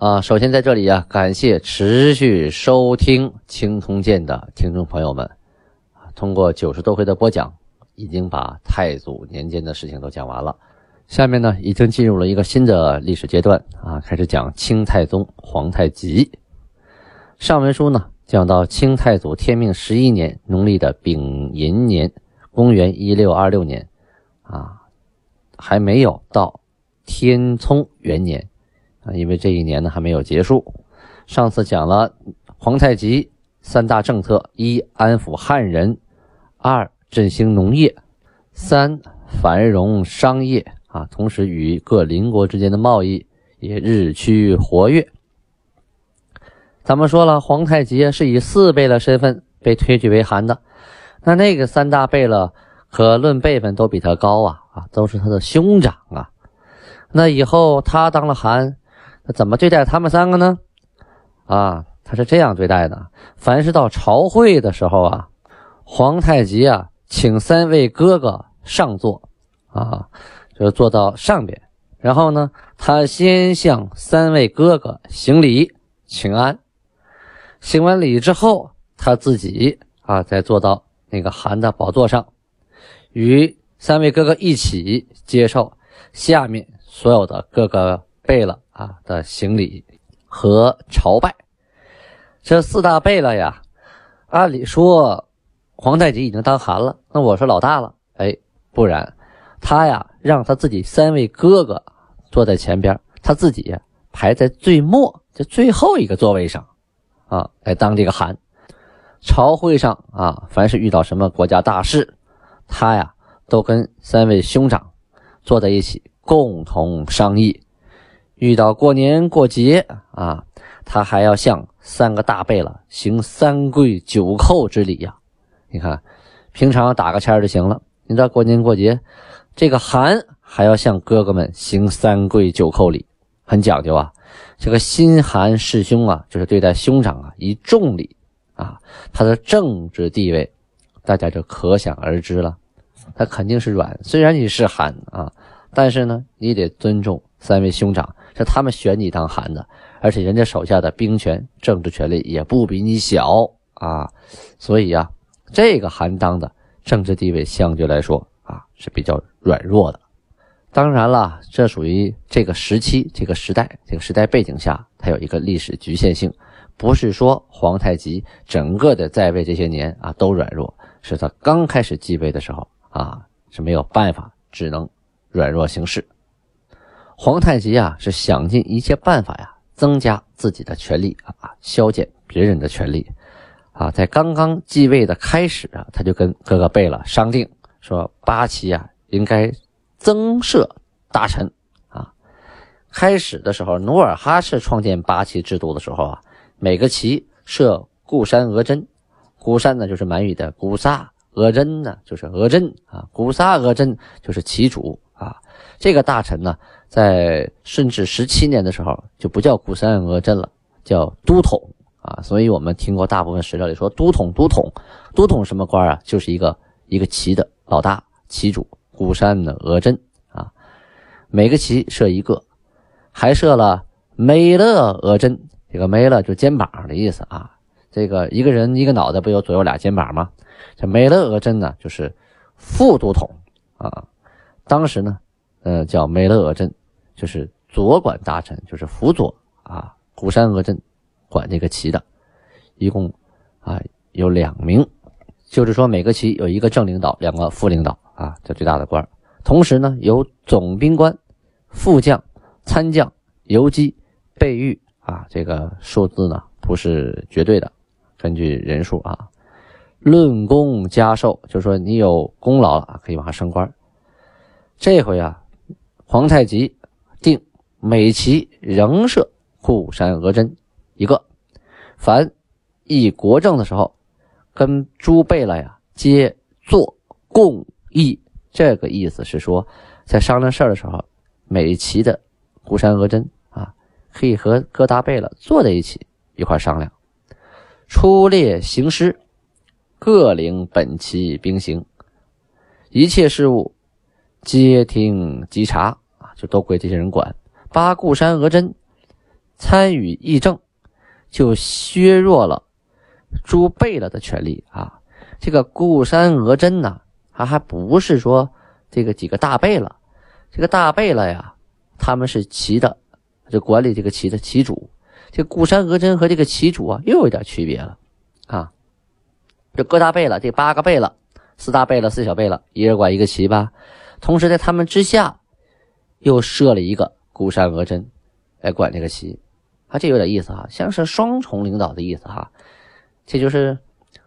啊，首先在这里呀，感谢持续收听《青铜剑》的听众朋友们。通过九十多回的播讲，已经把太祖年间的事情都讲完了。下面呢，已经进入了一个新的历史阶段啊，开始讲清太宗皇太极。上文书呢，讲到清太祖天命十一年农历的丙寅年，公元一六二六年，啊，还没有到天聪元年。啊，因为这一年呢还没有结束。上次讲了皇太极三大政策：一、安抚汉人；二、振兴农业；三、繁荣商业。啊，同时与各邻国之间的贸易也日趋活跃。咱们说了，皇太极是以四贝勒身份被推举为汗的，那那个三大贝勒可论辈分都比他高啊啊，都是他的兄长啊。那以后他当了汗。那怎么对待他们三个呢？啊，他是这样对待的：凡是到朝会的时候啊，皇太极啊，请三位哥哥上座，啊，就坐到上边。然后呢，他先向三位哥哥行礼请安，行完礼之后，他自己啊，再坐到那个韩的宝座上，与三位哥哥一起接受下面所有的哥哥贝勒。啊的行礼和朝拜，这四大贝勒呀，按理说皇太极已经当汗了，那我是老大了。哎，不然，他呀让他自己三位哥哥坐在前边，他自己排在最末，就最后一个座位上，啊，来当这个汗。朝会上啊，凡是遇到什么国家大事，他呀都跟三位兄长坐在一起，共同商议。遇到过年过节啊，他还要向三个大贝勒行三跪九叩之礼呀。你看，平常打个签就行了。你知道过年过节，这个寒还要向哥哥们行三跪九叩礼，很讲究啊。这个心寒师兄啊，就是对待兄长啊以重礼啊，他的政治地位，大家就可想而知了。他肯定是软，虽然你是寒啊，但是呢，你得尊重三位兄长。是他们选你当韩的，而且人家手下的兵权、政治权力也不比你小啊，所以啊，这个韩当的政治地位相对来说啊是比较软弱的。当然了，这属于这个时期、这个时代、这个时代背景下，它有一个历史局限性，不是说皇太极整个的在位这些年啊都软弱，是他刚开始继位的时候啊是没有办法，只能软弱行事。皇太极啊，是想尽一切办法呀，增加自己的权力啊，削减别人的权力啊。在刚刚继位的开始啊，他就跟哥哥贝勒商定说，八旗啊应该增设大臣啊。开始的时候，努尔哈赤创建八旗制度的时候啊，每个旗设固山额真，固山呢就是满语的固萨，额真呢就是额真啊，固萨额真就是旗主啊。这个大臣呢。在顺治十七年的时候，就不叫古山额真了，叫都统啊。所以我们听过大部分史料里说都统，都统，都统什么官啊？就是一个一个旗的老大，旗主古山的额真啊。每个旗设一个，还设了梅勒额真，这个梅勒就肩膀的意思啊。这个一个人一个脑袋不有左右俩肩膀吗？这梅勒额真呢，就是副都统啊。当时呢，呃，叫梅勒额镇。就是左管大臣，就是辅佐啊，古山额镇管这个旗的，一共啊有两名，就是说每个旗有一个正领导，两个副领导啊，这最大的官。同时呢，有总兵官、副将、参将、游击、备御啊，这个数字呢不是绝对的，根据人数啊，论功加授，就是说你有功劳了，可以往上升官。这回啊，皇太极。定每旗仍设固山额真一个。凡议国政的时候，跟诸贝勒呀皆坐共议。这个意思是说，在商量事儿的时候，每旗的固山额真啊，可以和各大贝勒坐在一起一块商量。出列行师，各领本旗兵行，一切事务接听稽查啊，就都归这些人管。八固山额真参与议政，就削弱了诸贝勒的权利啊。这个固山额真呢？他还不是说这个几个大贝勒，这个大贝勒呀，他们是旗的，就管理这个旗的旗主。这固山额真和这个旗主啊，又有点区别了啊。这各大贝勒，这八个贝勒，四大贝勒，四小贝勒，一人管一个旗吧。同时在他们之下，又设了一个孤山额真来管这个旗，啊，这有点意思哈，像是双重领导的意思哈。这就是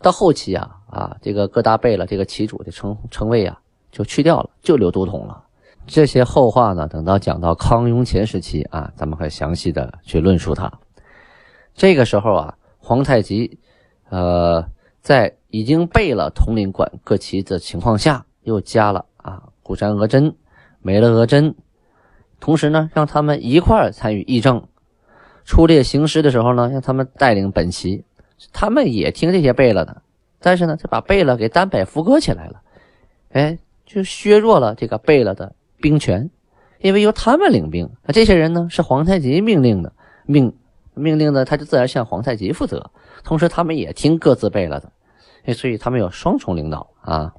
到后期啊。啊，这个各大贝勒这个旗主的称称谓啊，就去掉了，就留都统了。这些后话呢，等到讲到康雍乾时期啊，咱们会详细的去论述它。这个时候啊，皇太极，呃，在已经备了统领管各旗的情况下，又加了啊固山额真、没了额真，同时呢，让他们一块参与议政，出列行师的时候呢，让他们带领本旗，他们也听这些贝勒的。但是呢，他把贝勒给单摆副歌起来了，哎，就削弱了这个贝勒的兵权，因为由他们领兵，那这些人呢是皇太极命令的，命命令的，他就自然向皇太极负责，同时他们也听各自贝勒的，哎，所以他们有双重领导啊。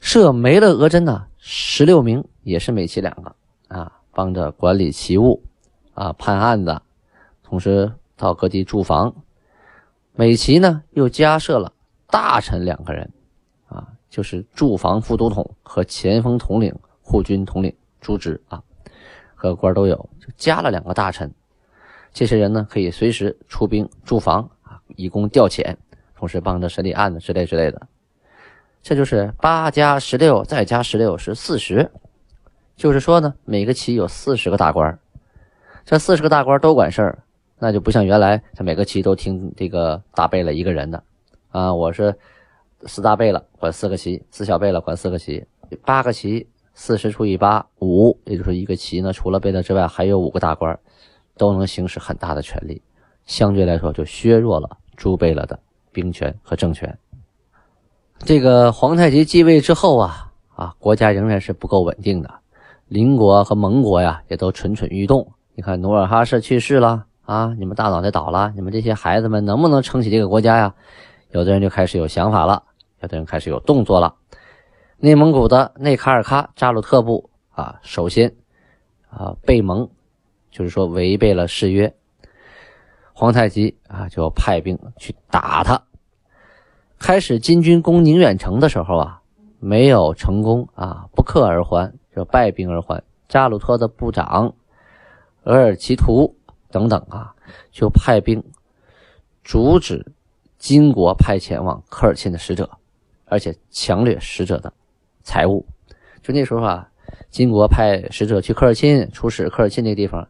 设没了额真呢，十六名也是每旗两个啊，帮着管理旗务啊，判案子，同时到各地驻防。美旗呢，又加设了大臣两个人，啊，就是驻防副都统和前锋统领、护军统领朱职啊，各官都有，就加了两个大臣。这些人呢，可以随时出兵驻防啊，以供调遣，同时帮着审理案子之类之类的。这就是八加十六，再加十六是四十，就是说呢，每个旗有四十个大官，这四十个大官都管事儿。那就不像原来，他每个旗都听这个大贝勒一个人的，啊，我是四大贝勒管四个旗，四小贝勒管四个旗，八个旗，四十除以八五，也就是一个旗呢，除了贝勒之外，还有五个大官，都能行使很大的权力，相对来说就削弱了诸贝勒的兵权和政权。这个皇太极继位之后啊，啊，国家仍然是不够稳定的，邻国和盟国呀也都蠢蠢欲动。你看努尔哈赤去世了。啊！你们大脑袋倒了，你们这些孩子们能不能撑起这个国家呀？有的人就开始有想法了，有的人开始有动作了。内蒙古的内卡尔喀扎鲁特部啊，首先啊被蒙，就是说违背了誓约。皇太极啊就派兵去打他。开始金军攻宁远城的时候啊，没有成功啊，不克而还，就败兵而还。扎鲁特的部长额尔齐图。等等啊，就派兵阻止金国派遣往科尔沁的使者，而且强掠使者的财物。就那时候啊，金国派使者去科尔沁出使科尔沁那地方，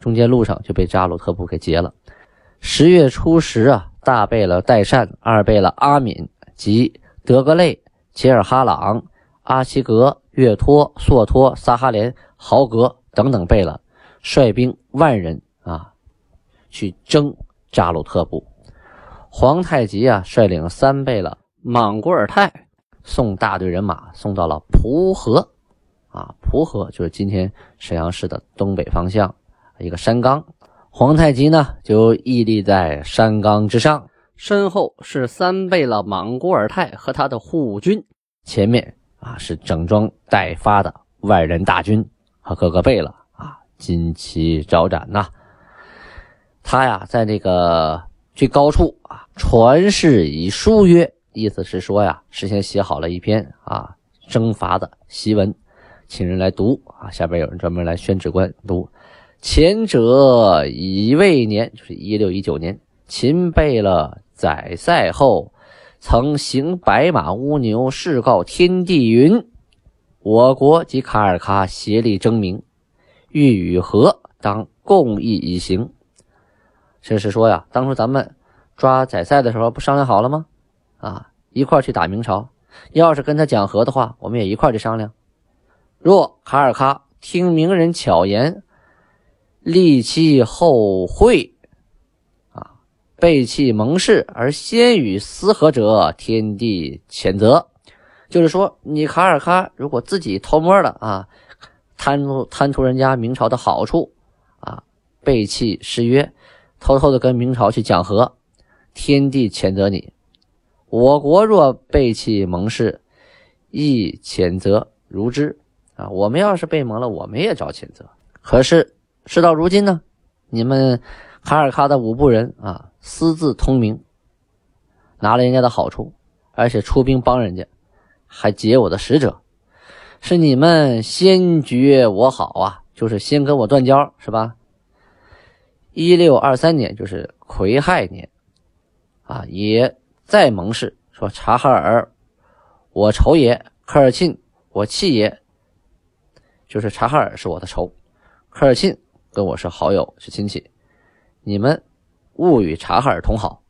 中间路上就被扎鲁特部给劫了。十月初十啊，大贝勒代善、二贝勒阿敏及德格类、切尔哈朗、阿齐格、岳托、索托、萨哈连、豪格等等贝勒率兵万人。啊，去征扎鲁特部，皇太极啊率领三贝勒莽古尔泰送大队人马送到了蒲河，啊，蒲河就是今天沈阳市的东北方向一个山冈。皇太极呢就屹立在山冈之上，身后是三贝勒莽古尔泰和他的护军，前面啊是整装待发的万人大军和各个贝勒啊，旌旗招展呐。他呀，在那个最高处啊，传世以书曰，意思是说呀，事先写好了一篇啊征伐的檄文，请人来读啊。下边有人专门来宣旨官读。前者乙未年，就是一六一九年，秦贝勒宰赛后，曾行白马乌牛，誓告天地云：我国及卡尔喀协力争名，欲与和。当共议以行。这是说呀，当初咱们抓宰赛的时候不商量好了吗？啊，一块去打明朝。要是跟他讲和的话，我们也一块去商量。若卡尔喀听名人巧言，立其后会，啊，背弃盟誓而先与私合者，天地谴责。就是说，你卡尔喀如果自己偷摸的啊，贪图贪图人家明朝的好处啊，背弃誓约，偷偷的跟明朝去讲和，天地谴责你。我国若背弃盟誓，亦谴责如之啊。我们要是被蒙了，我们也遭谴责。可是事到如今呢，你们卡尔喀的五部人啊，私自通明，拿了人家的好处，而且出兵帮人家。还劫我的使者，是你们先觉我好啊，就是先跟我断交，是吧？一六二三年，就是癸亥年，啊，也再盟誓说察哈尔我仇也，科尔沁我弃也，就是察哈尔是我的仇，科尔沁跟我是好友是亲戚，你们勿与察哈尔同好，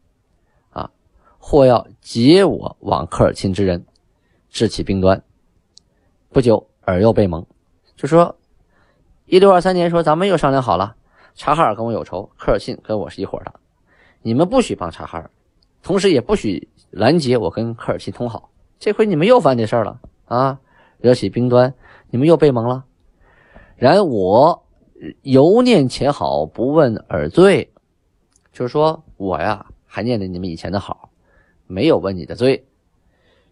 啊，或要劫我往科尔沁之人。致起兵端，不久尔又被蒙，就说一六二三年说咱们又商量好了，察哈尔跟我有仇，科尔沁跟我是一伙的，你们不许帮察哈尔，同时也不许拦截我跟科尔沁通好。这回你们又犯这事儿了啊，惹起兵端，你们又被蒙了。然我犹念前好，不问尔罪，就是说我呀还念着你们以前的好，没有问你的罪。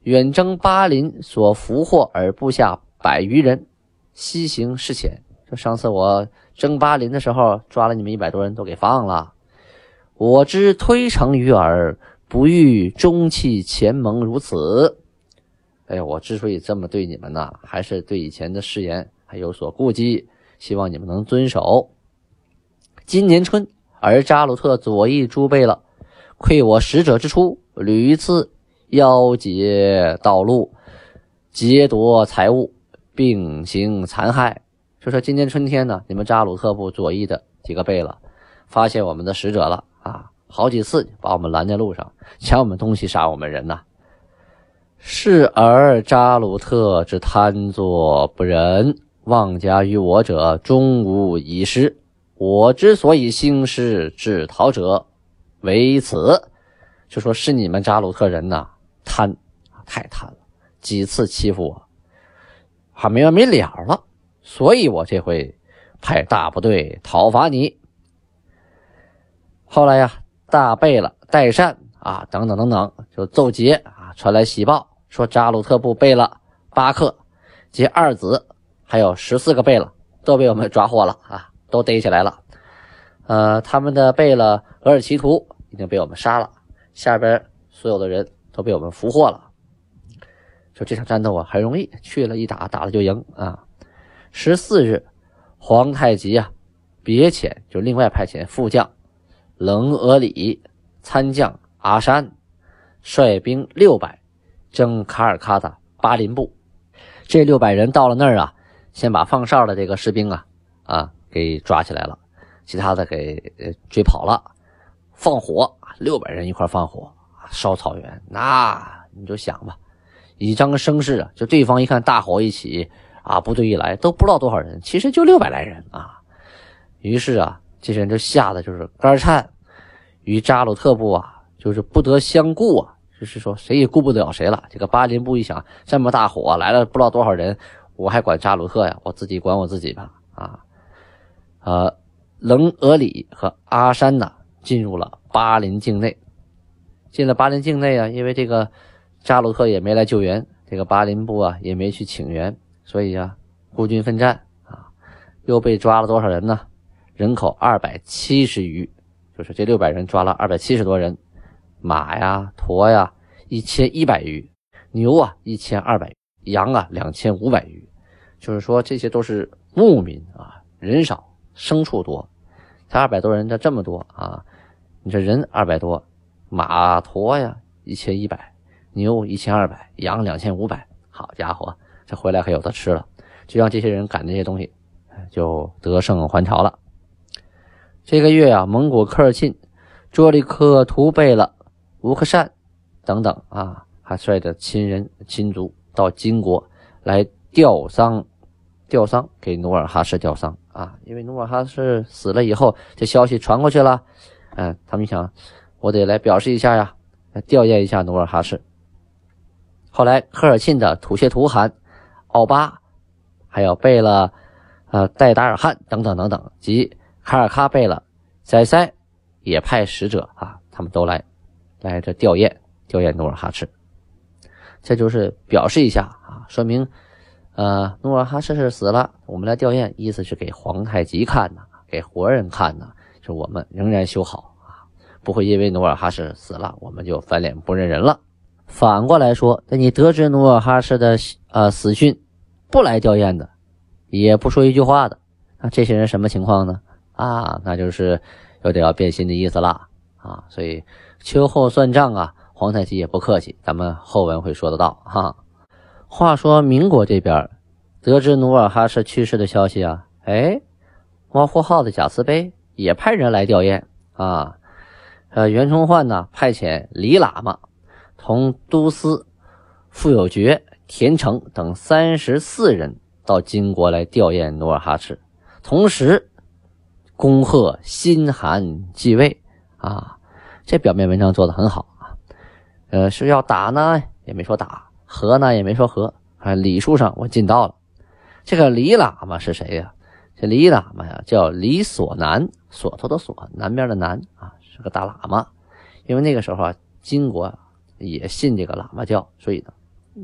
远征巴林所俘获而部下百余人，西行事浅。就上次我征巴林的时候，抓了你们一百多人，都给放了。我之推诚于耳，不欲终弃前盟如此。哎呀，我之所以这么对你们呢，还是对以前的誓言还有所顾忌，希望你们能遵守。今年春，而扎鲁特左翼诸贝了，窥我使者之初，屡次。邀劫道路，劫夺财物，并行残害。就说今年春天呢，你们扎鲁特部左翼的几个贝勒发现我们的使者了啊，好几次把我们拦在路上，抢我们东西，杀我们人呐。是而扎鲁特之贪作不仁，妄加于我者，终无一失。我之所以兴师制逃者，为此。就说是你们扎鲁特人呐。贪，太贪了，几次欺负我，还没完没了了，所以我这回派大部队讨伐你。后来呀，大贝勒代善啊，等等等等，就奏捷啊，传来喜报，说扎鲁特部贝勒巴克及二子，还有十四个贝勒都被我们抓获了啊，都逮起来了。呃，他们的贝勒额尔齐图已经被我们杀了，下边所有的人。都被我们俘获了，说这场战斗啊很容易，去了一打打了就赢啊。十四日，皇太极啊别遣就另外派遣副将冷额里参将阿山，率兵六百征卡尔喀的巴林部。这六百人到了那儿啊，先把放哨的这个士兵啊啊给抓起来了，其他的给追跑了，放火，六百人一块放火。烧草原，那你就想吧，以张声势啊，就对方一看大火一起啊，部队一来都不知道多少人，其实就六百来人啊。于是啊，这些人就吓得就是肝颤，与扎鲁特部啊，就是不得相顾啊，就是说谁也顾不了谁了。这个巴林部一想，这么大火来了，不知道多少人，我还管扎鲁特呀？我自己管我自己吧。啊，呃，冷额里和阿山呢，进入了巴林境内。进了巴林境内啊，因为这个扎鲁特也没来救援，这个巴林部啊也没去请援，所以啊孤军奋战啊，又被抓了多少人呢？人口二百七十余，就是这六百人抓了二百七十多人，马呀、驼呀一千一百余，牛啊一千二百，羊啊两千五百余，就是说这些都是牧民啊，人少牲畜多，才二百多人，这这么多啊，你这人二百多。马驼呀，一千一百，牛一千二百，羊两千五百。好家伙，这回来可有的吃了，就让这些人赶这些东西，就得胜还朝了。这个月啊，蒙古科尔沁、卓里克图贝勒、乌克善等等啊，还率着亲人亲族到金国来吊丧，吊丧给努尔哈赤吊丧啊。因为努尔哈赤死了以后，这消息传过去了，嗯，他们想，我得来表示一下呀，来吊唁一下努尔哈赤。后来科尔沁的土谢图汗、奥巴，还有贝勒。呃，戴达尔汗等等等等，及卡尔喀贝勒、塞塞也派使者啊，他们都来来这吊唁吊唁努尔哈赤，这就是表示一下啊，说明呃努尔哈赤是死了，我们来吊唁，意思是给皇太极看的，给活人看的，是我们仍然修好啊，不会因为努尔哈赤死了，我们就翻脸不认人了。反过来说，那你得知努尔哈赤的呃死讯，不来吊唁的。也不说一句话的，那这些人什么情况呢？啊，那就是有点要变心的意思了啊！所以秋后算账啊，皇太极也不客气，咱们后文会说得到哈。话说民国这边得知努尔哈赤去世的消息啊，哎，王呼号的贾慈悲也派人来吊唁啊。呃，袁崇焕呢派遣李喇嘛同都司傅有觉、田成等三十四人。到金国来吊唁努尔哈赤，同时恭贺新汗继位啊！这表面文章做的很好啊。呃，是要打呢，也没说打；和呢，也没说和。啊，礼数上我尽到了。这个李喇嘛是谁呀？这李喇嘛呀，叫李锁南，锁头的锁，南边的南啊，是个大喇嘛。因为那个时候啊，金国也信这个喇嘛教，所以呢，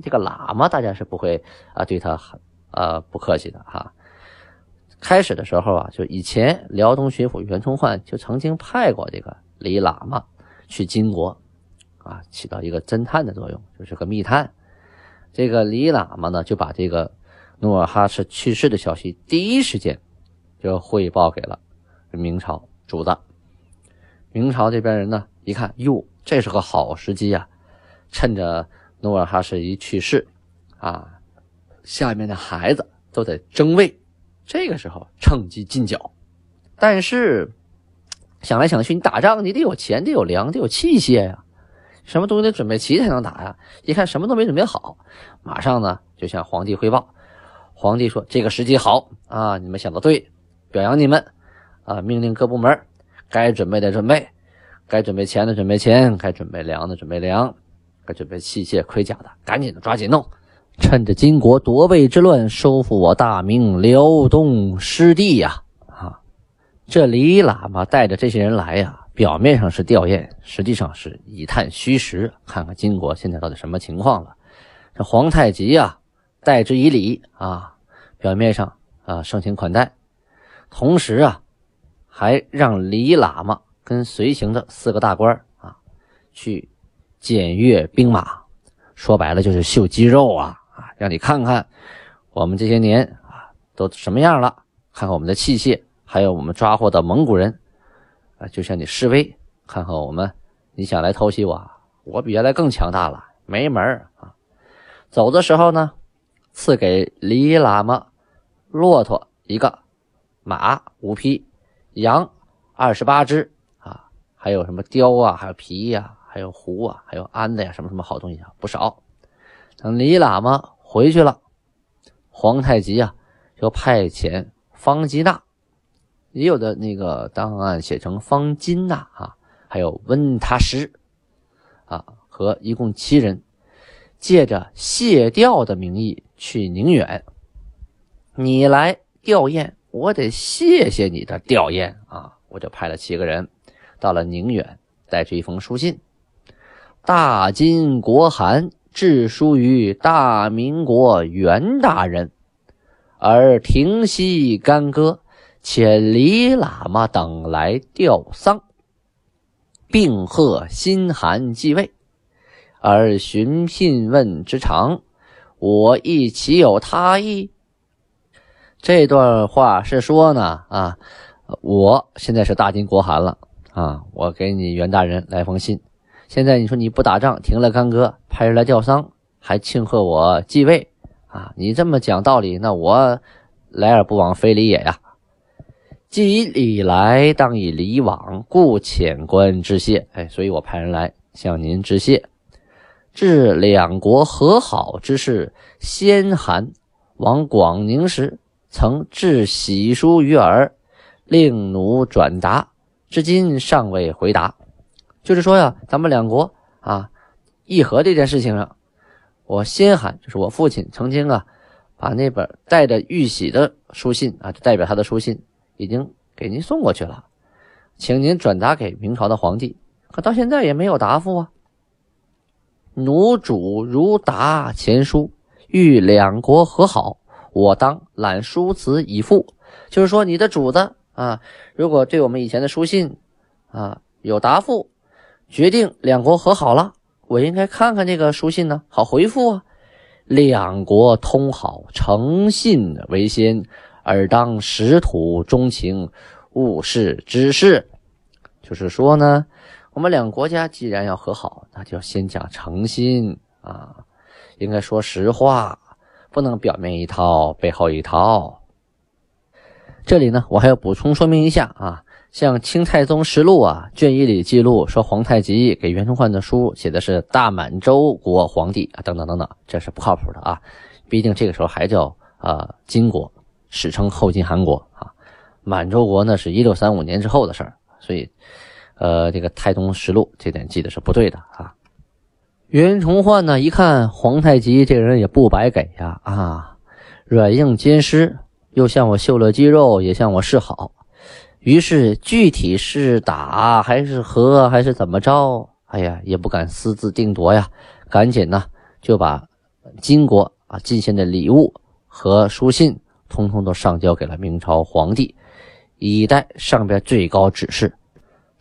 这个喇嘛大家是不会啊对他很。呃，不客气的哈。开始的时候啊，就以前辽东巡抚袁崇焕就曾经派过这个李喇嘛去金国，啊，起到一个侦探的作用，就是个密探。这个李喇嘛呢，就把这个努尔哈赤去世的消息第一时间就汇报给了明朝主子。明朝这边人呢，一看，哟，这是个好时机呀，趁着努尔哈赤一去世，啊。下面的孩子都在争位，这个时候趁机进剿。但是想来想去，你打仗你得有钱，得有粮，得有器械呀，什么东西得准备齐才能打呀？一看什么都没准备好，马上呢就向皇帝汇报。皇帝说：“这个时机好啊，你们想的对，表扬你们啊！命令各部门该准备的准备，该准备钱的准备钱，该准备粮的准备粮，该准备器械盔甲的赶紧的抓紧弄。”趁着金国夺位之乱，收复我大明辽东失地呀！这李喇嘛带着这些人来呀，表面上是吊唁，实际上是以探虚实，看看金国现在到底什么情况了。这皇太极呀，待之以礼啊，表面上啊盛情款待，同时啊，还让李喇嘛跟随行的四个大官啊，去检阅兵马，说白了就是秀肌肉啊啊。让你看看我们这些年啊都什么样了，看看我们的器械，还有我们抓获的蒙古人啊，就向你示威，看看我们，你想来偷袭我，我比原来更强大了，没门啊！走的时候呢，赐给李喇嘛骆驼一个，马五匹，羊二十八只啊，还有什么貂啊，还有皮呀，还有狐啊，还有鞍子呀，什么什么好东西啊，不少。等李喇嘛。回去了，皇太极啊，就派遣方吉娜，也有的那个档案写成方金娜啊，还有温塔什啊，和一共七人，借着谢吊的名义去宁远。你来吊唁，我得谢谢你的吊唁啊！我就派了七个人到了宁远，带着一封书信：大金国函。致书于大明国元大人，而停息干戈，遣李喇嘛等来吊丧，并贺新汗继位，而寻聘问之长，我亦岂有他意？这段话是说呢啊，我现在是大金国汗了啊，我给你袁大人来封信。现在你说你不打仗，停了干戈，派人来吊丧，还庆贺我继位啊？你这么讲道理，那我来而不往非礼也呀！既以礼来，当以礼往，故遣官致谢。哎，所以我派人来向您致谢。至两国和好之事，先韩往广宁时，曾致喜书于耳，令奴转达，至今尚未回答。就是说呀，咱们两国啊议和这件事情上，我先韩就是我父亲曾经啊，把那本带着玉玺的书信啊，就代表他的书信，已经给您送过去了，请您转达给明朝的皇帝。可到现在也没有答复啊。奴主如答前书，欲两国和好，我当揽书词以复。就是说，你的主子啊，如果对我们以前的书信啊有答复，决定两国和好了，我应该看看这个书信呢，好回复啊。两国通好，诚信为先，而当实土衷情，务事之事。就是说呢。我们两个国家既然要和好，那就先讲诚心啊，应该说实话，不能表面一套背后一套。这里呢，我还要补充说明一下啊，像《清太宗实录》啊卷一里记录说，皇太极给袁崇焕的书写的是大满洲国皇帝啊，等等等等，这是不靠谱的啊。毕竟这个时候还叫啊金国，史称后金汗国啊，满洲国呢是一六三五年之后的事儿，所以。呃，这个《太宗实录》这点记得是不对的啊。袁崇焕呢，一看皇太极这人也不白给呀啊，软硬兼施，又向我秀了肌肉，也向我示好。于是具体是打还是和还是怎么着？哎呀，也不敢私自定夺呀，赶紧呢就把金国啊进献的礼物和书信，通通都上交给了明朝皇帝，以待上边最高指示。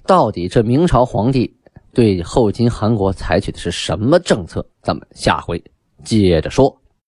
到底这明朝皇帝对后金韩国采取的是什么政策？咱们下回接着说。